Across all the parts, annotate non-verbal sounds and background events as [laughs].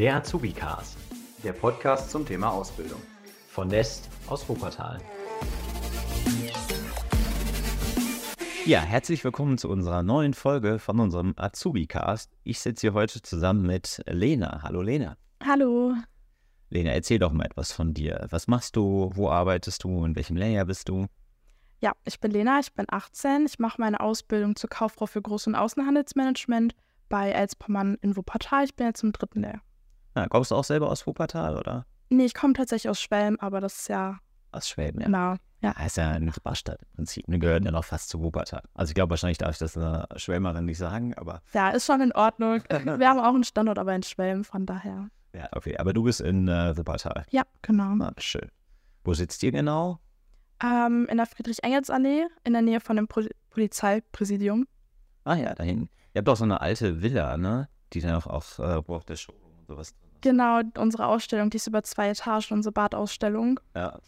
Der Azubi-Cast. Der Podcast zum Thema Ausbildung. Von Nest aus Wuppertal. Ja, herzlich willkommen zu unserer neuen Folge von unserem Azubi-Cast. Ich sitze hier heute zusammen mit Lena. Hallo Lena. Hallo. Lena, erzähl doch mal etwas von dir. Was machst du? Wo arbeitest du? In welchem Layer bist du? Ja, ich bin Lena, ich bin 18. Ich mache meine Ausbildung zur Kauffrau für Groß- und Außenhandelsmanagement bei Elspermann in Wuppertal. Ich bin jetzt im dritten Lehr. Na, kommst du auch selber aus Wuppertal, oder? Nee, ich komme tatsächlich aus Schwelm, aber das ist ja. Aus Schwäben, ja. Genau. Ja, ist ja eine Nachbarstadt im Prinzip. Wir gehören ja noch fast zu Wuppertal. Also ich glaube, wahrscheinlich darf ich das einer Schwelmerin nicht sagen, aber Ja, ist schon in Ordnung. [laughs] Wir haben auch einen Standort, aber in Schwelm, von daher. ja, okay. Aber du bist in äh, Wuppertal. Ja, genau. Na, schön. Wo sitzt ihr genau? Ähm, in der Friedrich-Engels-Allee, in der Nähe von dem Pol Polizeipräsidium. Ah ja, da hinten. Ihr habt doch so eine alte Villa, ne? Die dann auch auf, äh, auch der und sowas drin ist. Genau, unsere Ausstellung, die ist über zwei Etagen, unsere Badausstellung. Ja.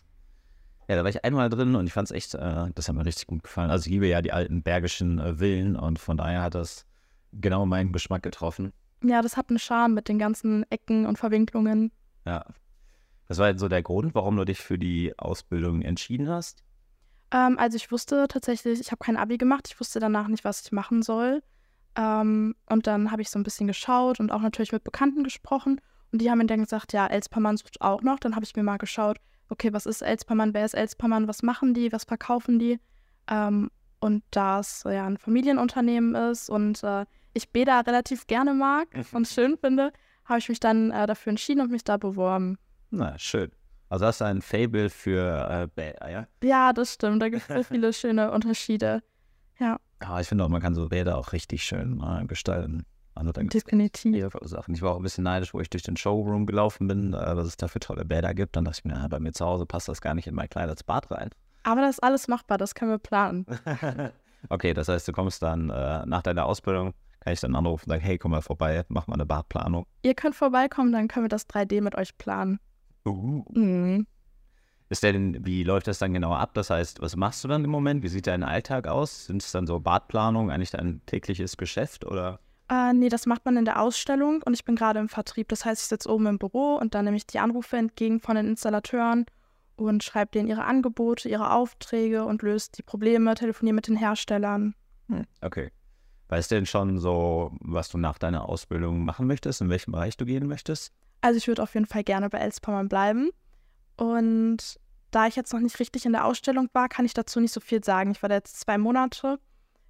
Ja, da war ich einmal drin und ich fand es echt, äh, das hat mir richtig gut gefallen. Also ich liebe ja die alten bergischen äh, Villen und von daher hat das genau meinen Geschmack getroffen. Ja, das hat einen Charme mit den ganzen Ecken und Verwinklungen. Ja. Das war jetzt so der Grund, warum du dich für die Ausbildung entschieden hast. Ähm, also ich wusste tatsächlich, ich habe kein Abi gemacht, ich wusste danach nicht, was ich machen soll. Ähm, und dann habe ich so ein bisschen geschaut und auch natürlich mit Bekannten gesprochen. Und die haben mir dann gesagt, ja, Elspermann sucht auch noch. Dann habe ich mir mal geschaut, okay, was ist Elspermann, wer ist Elspermann, was machen die, was verkaufen die? Ähm, und da es ja ein Familienunternehmen ist und äh, ich Beda relativ gerne mag und schön finde, habe ich mich dann äh, dafür entschieden und mich da beworben. Na, schön. Also hast du ein Fable für äh, Bäder, ja? Ja, das stimmt. Da gibt es so [laughs] viele schöne Unterschiede. Ja, Ja, ich finde auch, man kann so Bäder auch richtig schön äh, gestalten. Also dann definitiv. Sachen. Ich war auch ein bisschen neidisch, wo ich durch den Showroom gelaufen bin, äh, was es da für tolle Bäder gibt. Dann dachte ich mir, bei mir zu Hause passt das gar nicht in mein kleines Bad rein. Aber das ist alles machbar, das können wir planen. [laughs] okay, das heißt, du kommst dann äh, nach deiner Ausbildung, kann ich dann anrufen und sagen, hey, komm mal vorbei, mach mal eine Badplanung. Ihr könnt vorbeikommen, dann können wir das 3D mit euch planen. Uh. Mhm. Ist denn, wie läuft das dann genau ab? Das heißt, was machst du dann im Moment? Wie sieht dein Alltag aus? Sind es dann so Badplanungen, eigentlich dein tägliches Geschäft oder? Äh, nee, das macht man in der Ausstellung und ich bin gerade im Vertrieb. Das heißt, ich sitze oben im Büro und dann nehme ich die Anrufe entgegen von den Installateuren und schreibe denen ihre Angebote, ihre Aufträge und löse die Probleme, telefoniere mit den Herstellern. Hm, okay. Weißt du denn schon so, was du nach deiner Ausbildung machen möchtest, in welchem Bereich du gehen möchtest? Also ich würde auf jeden Fall gerne bei Elspermann bleiben. Und da ich jetzt noch nicht richtig in der Ausstellung war, kann ich dazu nicht so viel sagen. Ich war da jetzt zwei Monate.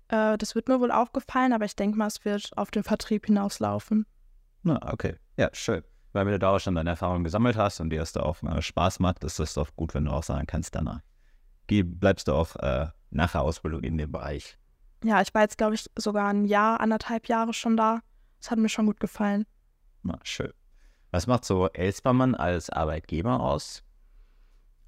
Äh, das wird mir wohl aufgefallen, aber ich denke mal, es wird auf den Vertrieb hinauslaufen. Na, okay. Ja, schön. Weil wenn du da auch schon deine Erfahrungen gesammelt hast und dir das da auch äh, Spaß macht, ist das doch gut, wenn du auch sagen kannst, danach bleibst du auch äh, nach der Ausbildung in dem Bereich. Ja, ich war jetzt, glaube ich, sogar ein Jahr, anderthalb Jahre schon da. Das hat mir schon gut gefallen. Na, schön. Was macht so Elspermann als Arbeitgeber aus?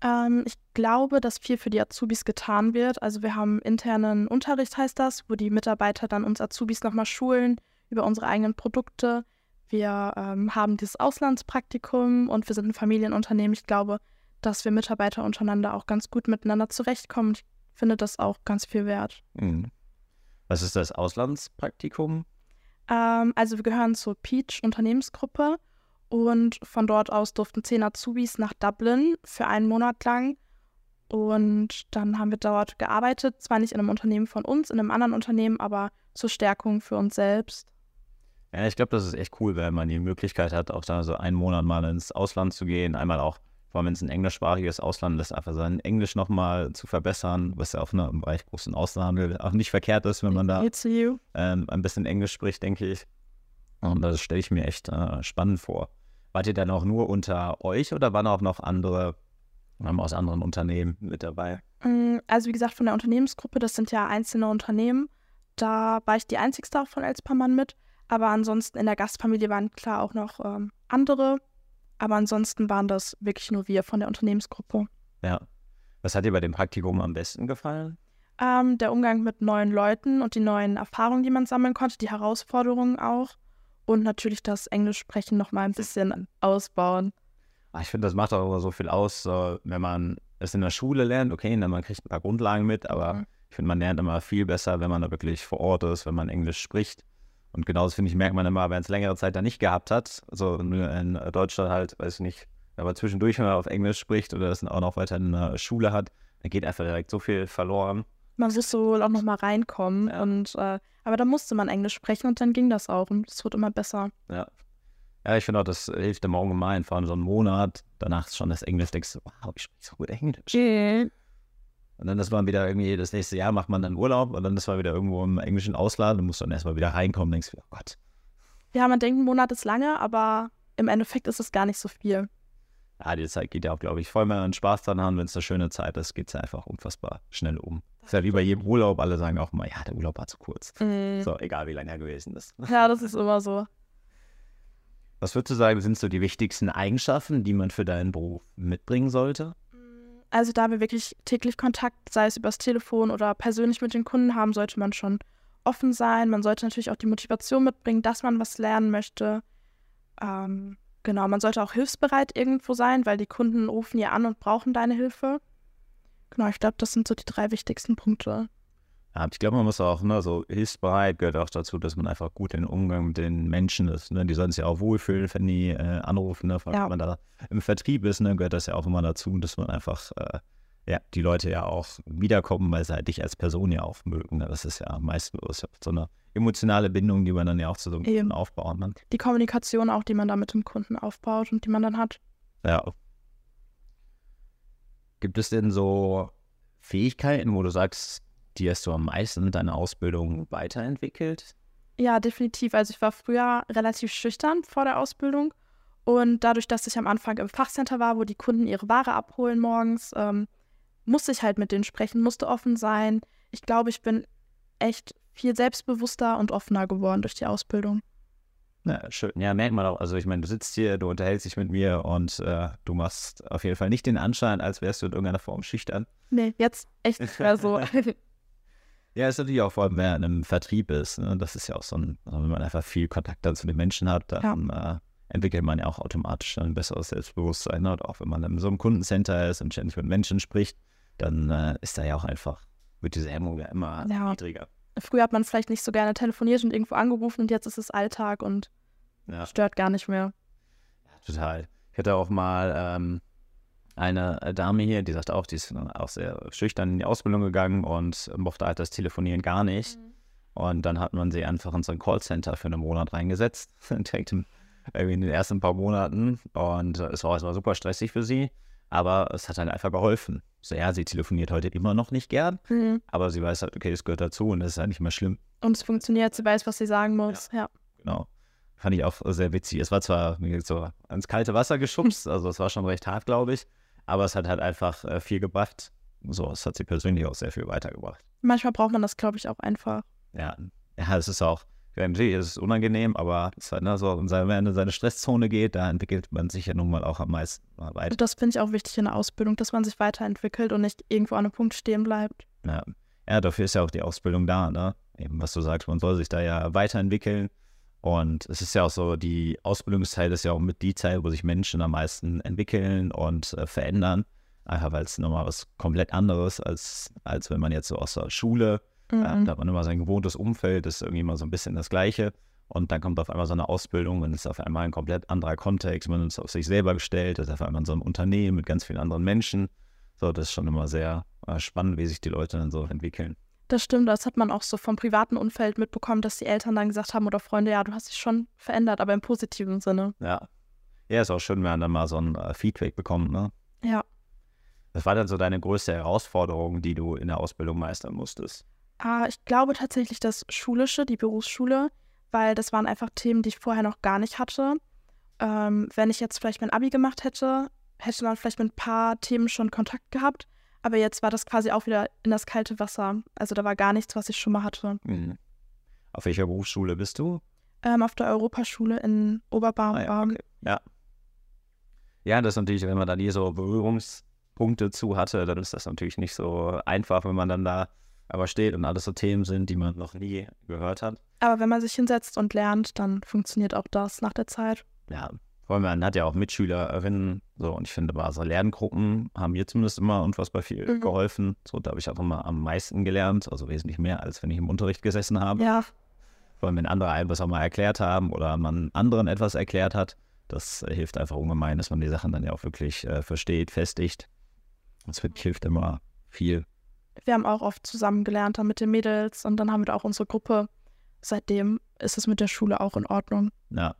Ähm, ich glaube, dass viel für die Azubis getan wird. Also wir haben internen Unterricht, heißt das, wo die Mitarbeiter dann uns Azubis nochmal schulen über unsere eigenen Produkte. Wir ähm, haben dieses Auslandspraktikum und wir sind ein Familienunternehmen. Ich glaube, dass wir Mitarbeiter untereinander auch ganz gut miteinander zurechtkommen. Ich finde das auch ganz viel wert. Hm. Was ist das Auslandspraktikum? Ähm, also wir gehören zur Peach Unternehmensgruppe und von dort aus durften zehn Azubis nach Dublin für einen Monat lang. Und dann haben wir dort gearbeitet, zwar nicht in einem Unternehmen von uns, in einem anderen Unternehmen, aber zur Stärkung für uns selbst. Ja, ich glaube, das ist echt cool, wenn man die Möglichkeit hat, auch da so einen Monat mal ins Ausland zu gehen. Einmal auch, vor allem wenn es ein englischsprachiges Ausland ist, einfach sein Englisch nochmal zu verbessern, was ja auf ne, im Bereich großen Außenhandel auch nicht verkehrt ist, wenn man da ähm, ein bisschen Englisch spricht, denke ich. Und das stelle ich mir echt äh, spannend vor. Wart ihr dann auch nur unter euch oder waren auch noch andere ähm, aus anderen Unternehmen mit dabei? Mm, Also wie gesagt, von der Unternehmensgruppe, das sind ja einzelne Unternehmen. Da war ich die einzigste auch von Elspermann mit. Aber ansonsten in der Gastfamilie waren klar auch noch ähm, andere. Aber ansonsten waren das wirklich nur wir von der Unternehmensgruppe. Ja. Was hat dir bei dem Praktikum am besten gefallen? Ähm, der Umgang mit neuen Leuten und die neuen Erfahrungen, die man sammeln konnte, die Herausforderungen auch. Und natürlich das Englisch sprechen noch mal ein bisschen ausbauen. Ah, Ich finde, das macht auch immer so viel aus, so, wenn man es in der Schule lernt. Okay, dann man kriegt ein paar Grundlagen mit, aber Mhm. ich finde, man lernt immer viel besser, wenn man da wirklich vor Ort ist, wenn man Englisch spricht. Und genauso finde ich, merkt man immer, wenn es längere Zeit da nicht gehabt hat, also nur in Deutschland halt, weiß ich nicht, wenn man zwischendurch mal auf Englisch spricht oder das auch noch weiter in der Schule hat, dann geht einfach direkt so viel verloren. Man musste wohl auch nochmal reinkommen. Ja. Und, äh, aber da musste man Englisch sprechen und dann ging das auch. Und es wird immer besser. Ja. Ja, ich finde auch, das hilft im Allgemeinen, vor allem so einen Monat. Danach ist schon das Englisch, denkst du, wow, ich spreche so gut Englisch. Und dann ist man wieder irgendwie, das nächste Jahr macht man dann Urlaub und dann ist man wieder irgendwo im englischen Ausland und muss dann erstmal wieder reinkommen, denkst du, oh Gott. Ja, man denkt, ein Monat ist lange, aber im Endeffekt ist es gar nicht so viel. Ja, die Zeit geht ja auch, glaube ich, voll mehr an Spaß dran haben, wenn es eine schöne Zeit ist, geht es ja einfach unfassbar schnell um. ist ja wie bei jedem Urlaub, alle sagen auch immer, ja, der Urlaub war zu kurz. Mhm. So, egal wie lange er gewesen ist. [laughs] Ja, das ist immer so. Was würdest du sagen, sind so die wichtigsten Eigenschaften, die man für deinen Beruf mitbringen sollte? Also da wir wirklich täglich Kontakt, sei es übers Telefon oder persönlich mit den Kunden haben, sollte man schon offen sein. Man sollte natürlich auch die Motivation mitbringen, dass man was lernen möchte. Ähm, genau, man sollte auch hilfsbereit irgendwo sein, weil die Kunden rufen ja an und brauchen deine Hilfe. Genau, ich glaube, das sind so die drei wichtigsten Punkte. Ja, ich glaube, man muss auch, ne, so hilfsbereit gehört auch dazu, dass man einfach gut in Umgang mit den Menschen ist. Ne? Die sollen sich ja auch wohlfühlen, wenn die äh, anrufen. Ne? Vor allem, Ja. Wenn man da im Vertrieb ist, ne, gehört das ja auch immer dazu, dass man einfach, äh, ja, die Leute ja auch wiederkommen, weil sie halt dich als Person ja auch mögen. Ne? Das ist ja meistens so eine emotionale Bindung, die man dann ja auch zu so einem. Kunden aufbauen. Ne? Die Kommunikation auch, die man da mit dem Kunden aufbaut und die man dann hat. Ja. Gibt es denn so Fähigkeiten, wo du sagst, die hast du am meisten in deiner Ausbildung weiterentwickelt? Ja, definitiv. Also ich war früher relativ schüchtern vor der Ausbildung und dadurch, dass ich am Anfang im Fachcenter war, wo die Kunden ihre Ware abholen morgens, ähm, musste ich halt mit denen sprechen, musste offen sein. Ich glaube, ich bin echt viel selbstbewusster und offener geworden durch die Ausbildung. Ja, schön. Ja, merkt man auch. Also ich meine, du sitzt hier, du unterhältst dich mit mir und äh, du machst auf jeden Fall nicht den Anschein, als wärst du in irgendeiner Form schüchtern. Nee, jetzt echt nicht mehr so. [laughs] Ja, ist natürlich auch vor allem, wer in einem Vertrieb ist. Ne? Das ist ja auch so ein, also wenn man einfach viel Kontakt dann zu den Menschen hat, dann äh, entwickelt man ja auch automatisch ein besseres Selbstbewusstsein. Ne? Und auch wenn man in so einem Kundencenter ist und ständig mit Menschen spricht, dann äh, ist da ja auch einfach, wird diese Hemmung ja immer Ja. niedriger. Früher hat man vielleicht nicht so gerne telefoniert und irgendwo angerufen und jetzt ist es Alltag und Ja. stört gar nicht mehr. Total. Ich hatte auch mal ähm, eine Dame hier, die sagt auch, die ist auch sehr schüchtern in die Ausbildung gegangen und mochte halt das Telefonieren gar nicht. Und dann hat man sie einfach in so ein Callcenter für einen Monat reingesetzt, [laughs] direkt im, irgendwie in den ersten paar Monaten. Und es war erstmal super stressig für sie, aber es hat halt einfach geholfen. So, ja, sie telefoniert heute immer noch nicht gern, Mhm. aber sie weiß halt, okay, das gehört dazu und das ist halt nicht mehr schlimm. Und es funktioniert, sie weiß, was sie sagen muss. Ja. Genau. Fand ich auch sehr witzig. Es war zwar so ans kalte Wasser geschubst, [laughs] also es war schon recht hart, glaube ich, aber es hat halt einfach äh, viel gebracht. So, es hat sie persönlich auch sehr viel weitergebracht. Manchmal braucht man das, glaube ich, auch einfach. Ja, ja es ist auch, ja, natürlich ist es unangenehm, aber es ist halt, ne, so, wenn man in seine Stresszone geht, da entwickelt man sich ja nun mal auch am meisten weiter. Das finde ich auch wichtig in der Ausbildung, dass man sich weiterentwickelt und nicht irgendwo an einem Punkt stehen bleibt. Ja. ja, dafür ist ja auch die Ausbildung da, ne? Eben, was du sagst, man soll sich da ja weiterentwickeln. Und es ist ja auch so, die Ausbildungszeit ist ja auch mit die Zeit, wo sich Menschen am meisten entwickeln und äh, verändern. Einfach weil es nochmal was komplett anderes als, als wenn man jetzt so aus der Schule, äh, Mhm. da hat man immer sein gewohntes Umfeld, ist irgendwie immer so ein bisschen das Gleiche. Und dann kommt auf einmal so eine Ausbildung und ist auf einmal ein komplett anderer Kontext. Man ist auf sich selber gestellt, ist auf einmal in so einem Unternehmen mit ganz vielen anderen Menschen. So, das ist schon immer sehr äh, spannend, wie sich die Leute dann so entwickeln. Das stimmt, das hat man auch so vom privaten Umfeld mitbekommen, dass die Eltern dann gesagt haben oder Freunde, ja, du hast dich schon verändert, aber im positiven Sinne. Ja. Ja, ist auch schön, wenn man dann mal so ein äh, Feedback bekommt, ne? Ja. Was war dann so deine größte Herausforderung, die du in der Ausbildung meistern musstest? Ah, ich glaube tatsächlich das Schulische, die Berufsschule, weil das waren einfach Themen, die ich vorher noch gar nicht hatte. Ähm, wenn ich jetzt vielleicht mein Abi gemacht hätte, hätte man vielleicht mit ein paar Themen schon Kontakt gehabt. Aber jetzt war das quasi auch wieder in das kalte Wasser. Also da war gar nichts, was ich schon mal hatte. Mhm. Auf welcher Berufsschule bist du? Ähm, auf der Europaschule in Oberbarm. Ah ja, okay. Ja. Ja, das ist natürlich, wenn man da nie so Berührungspunkte zu hatte, dann ist das natürlich nicht so einfach, wenn man dann da aber steht und alles so Themen sind, die man noch nie gehört hat. Aber wenn man sich hinsetzt und lernt, dann funktioniert auch das nach der Zeit. Ja, vor allem man hat ja auch Mitschülerinnen, so und ich finde, mal so Lerngruppen haben mir zumindest immer unfassbar viel Mhm. geholfen. So, da habe ich auch immer am meisten gelernt, also wesentlich mehr, als wenn ich im Unterricht gesessen habe. Ja, Vor allem, wenn andere einem was auch mal erklärt haben oder man anderen etwas erklärt hat. Das hilft einfach ungemein, dass man die Sachen dann ja auch wirklich äh, versteht, festigt. Das hilft immer viel. Wir haben auch oft zusammen gelernt dann mit den Mädels und dann haben wir auch unsere Gruppe. Seitdem ist es mit der Schule auch in Ordnung. Ja,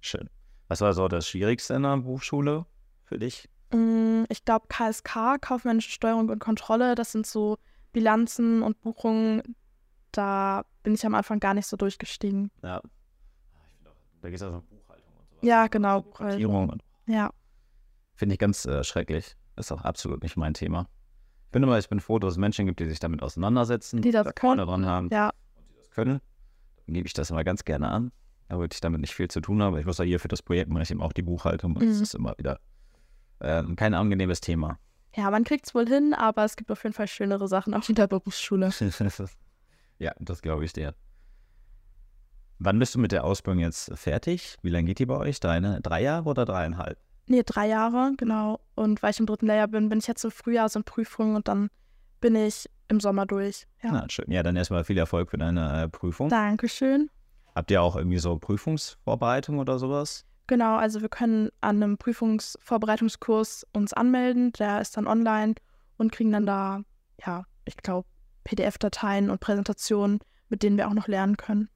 schön. Was war so das Schwierigste in der Berufsschule für dich? Mm, Ich glaube, KSK, kaufmännische Steuerung und Kontrolle, das sind so Bilanzen und Buchungen. Da bin ich am Anfang gar nicht so durchgestiegen. Ja. Da geht es also um Buchhaltung und sowas. Ja, genau. Buchhaltung. Ja, Finde ich ganz äh, schrecklich. Ist auch absolut nicht mein Thema. Ich bin immer, ich bin froh, dass es Menschen gibt, die sich damit auseinandersetzen, Die das da können. dran haben, ja, die das können. Dann gebe ich das immer ganz gerne an. Da würde ich damit nicht viel zu tun haben. Ich muss ja hier für das Projekt mache ich eben auch die Buchhaltung und das Mhm. ist immer wieder ähm, kein angenehmes Thema. ja, man kriegt es wohl hin, aber es gibt auf jeden Fall schönere Sachen auch in der Berufsschule. [laughs] [laughs] ja, das glaube ich dir. Wann bist du mit der Ausbildung jetzt fertig? Wie lange geht die bei euch? Deine drei Jahre oder dreieinhalb? Nee, drei Jahre, genau. Und weil ich im dritten Lehrjahr bin, bin ich jetzt im Frühjahr so in Prüfungen und dann bin ich im Sommer durch. Ja. Na, schön. Ja, dann erstmal viel Erfolg für deine äh, Prüfung. Dankeschön. Habt ihr auch irgendwie so Prüfungsvorbereitung oder sowas? Genau, also wir können an einem Prüfungsvorbereitungskurs uns anmelden. Der ist dann online und kriegen dann da, ja, ich glaube, PDF-Dateien und Präsentationen, mit denen wir auch noch lernen können.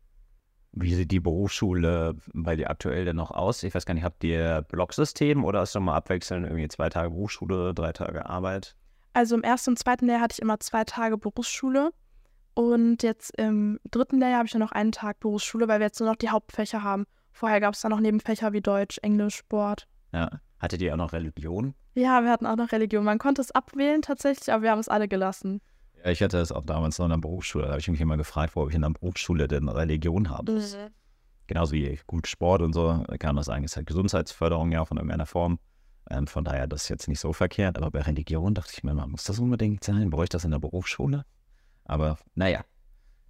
Wie sieht die Berufsschule bei dir aktuell denn noch aus? Ich weiß gar nicht, habt ihr Blocksystem oder ist es mal abwechselnd irgendwie zwei Tage Berufsschule, drei Tage Arbeit? Also im ersten und zweiten Lehrjahr hatte ich immer zwei Tage Berufsschule. Und jetzt im dritten Lehrjahr habe ich nur noch einen Tag Berufsschule, weil wir jetzt nur noch die Hauptfächer haben. Vorher gab es dann noch Nebenfächer wie Deutsch, Englisch, Sport. Ja. Hattet ihr auch noch Religion? Ja, wir hatten auch noch Religion. Man konnte es abwählen tatsächlich, aber wir haben es alle gelassen. Ja, ich hatte es auch damals noch in der Berufsschule. Da habe ich mich immer gefragt, wo ich in der Berufsschule denn Religion habe. Genauso wie gut Sport und so, kann das ist halt Gesundheitsförderung ja von irgendeiner Form. Ähm, von daher das ist jetzt nicht so verkehrt. Aber bei Religion dachte ich mir immer, muss das unbedingt sein? Brauche ich das in der Berufsschule? Aber naja,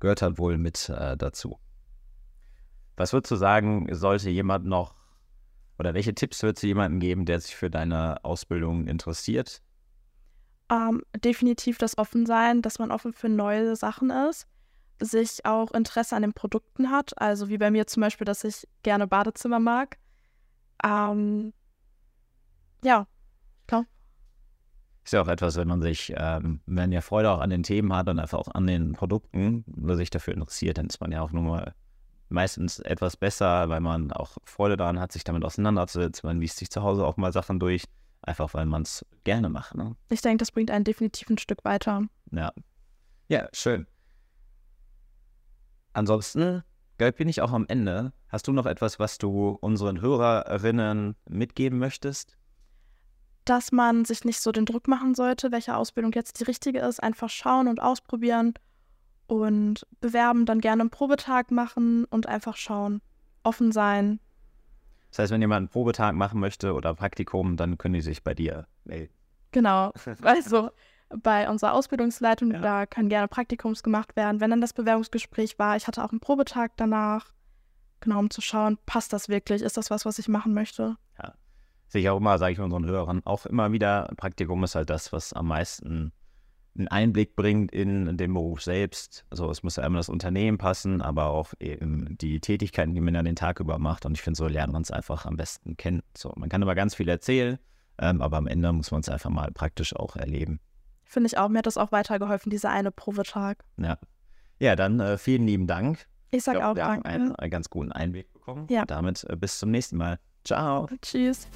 gehört halt wohl mit äh, dazu. Was würdest du sagen, sollte jemand noch, oder welche Tipps würdest du jemandem geben, der sich für deine Ausbildung interessiert? Ähm, definitiv das Offensein, dass man offen für neue Sachen ist, sich auch Interesse an den Produkten hat. Also wie bei mir zum Beispiel, dass ich gerne Badezimmer mag. Ähm, ja, Ist ja auch etwas, wenn man sich, ähm, wenn ja Freude auch an den Themen hat und einfach auch an den Produkten oder sich dafür interessiert, dann ist man ja auch nur mal meistens etwas besser, weil man auch Freude daran hat, sich damit auseinanderzusetzen. Man liest sich zu Hause auch mal Sachen durch, einfach weil man es gerne macht. Ne? ich denke, das bringt einen definitiv ein Stück weiter. Ja. Ja, schön. Ansonsten, Gelb bin ich auch am Ende. Hast du noch etwas, was du unseren Hörerinnen mitgeben möchtest? dass man sich nicht so den Druck machen sollte, welche Ausbildung jetzt die richtige ist. Einfach schauen und ausprobieren und bewerben, dann gerne einen Probetag machen und einfach schauen. Offen sein. Das heißt, wenn jemand einen Probetag machen möchte oder Praktikum, dann können die sich bei dir melden. Genau. [laughs] Also bei unserer Ausbildungsleitung, Ja. da können gerne Praktikums gemacht werden. Wenn dann das Bewerbungsgespräch war, ich hatte auch einen Probetag danach. Genau, um zu schauen, passt das wirklich? Ist das was, was ich machen möchte? Sehe ich auch immer, sage ich unseren Hörern, auch immer wieder, Praktikum ist halt das, was am meisten einen Einblick bringt in den Beruf selbst. Also es muss ja immer das Unternehmen passen, aber auch eben die Tätigkeiten, die man ja den Tag über macht. Und ich finde, so lernt man es einfach am besten kennen. So, man kann immer ganz viel erzählen, ähm, aber am Ende muss man es einfach mal praktisch auch erleben. Finde ich auch. Mir hat das auch weitergeholfen, dieser eine Probetag. Ja, ja dann äh, vielen lieben Dank. Ich sag Ich glaub, auch wir haben danke. einen, einen ganz guten Einblick bekommen. Ja. Und damit äh, bis zum nächsten Mal. Ciao. Tschüss.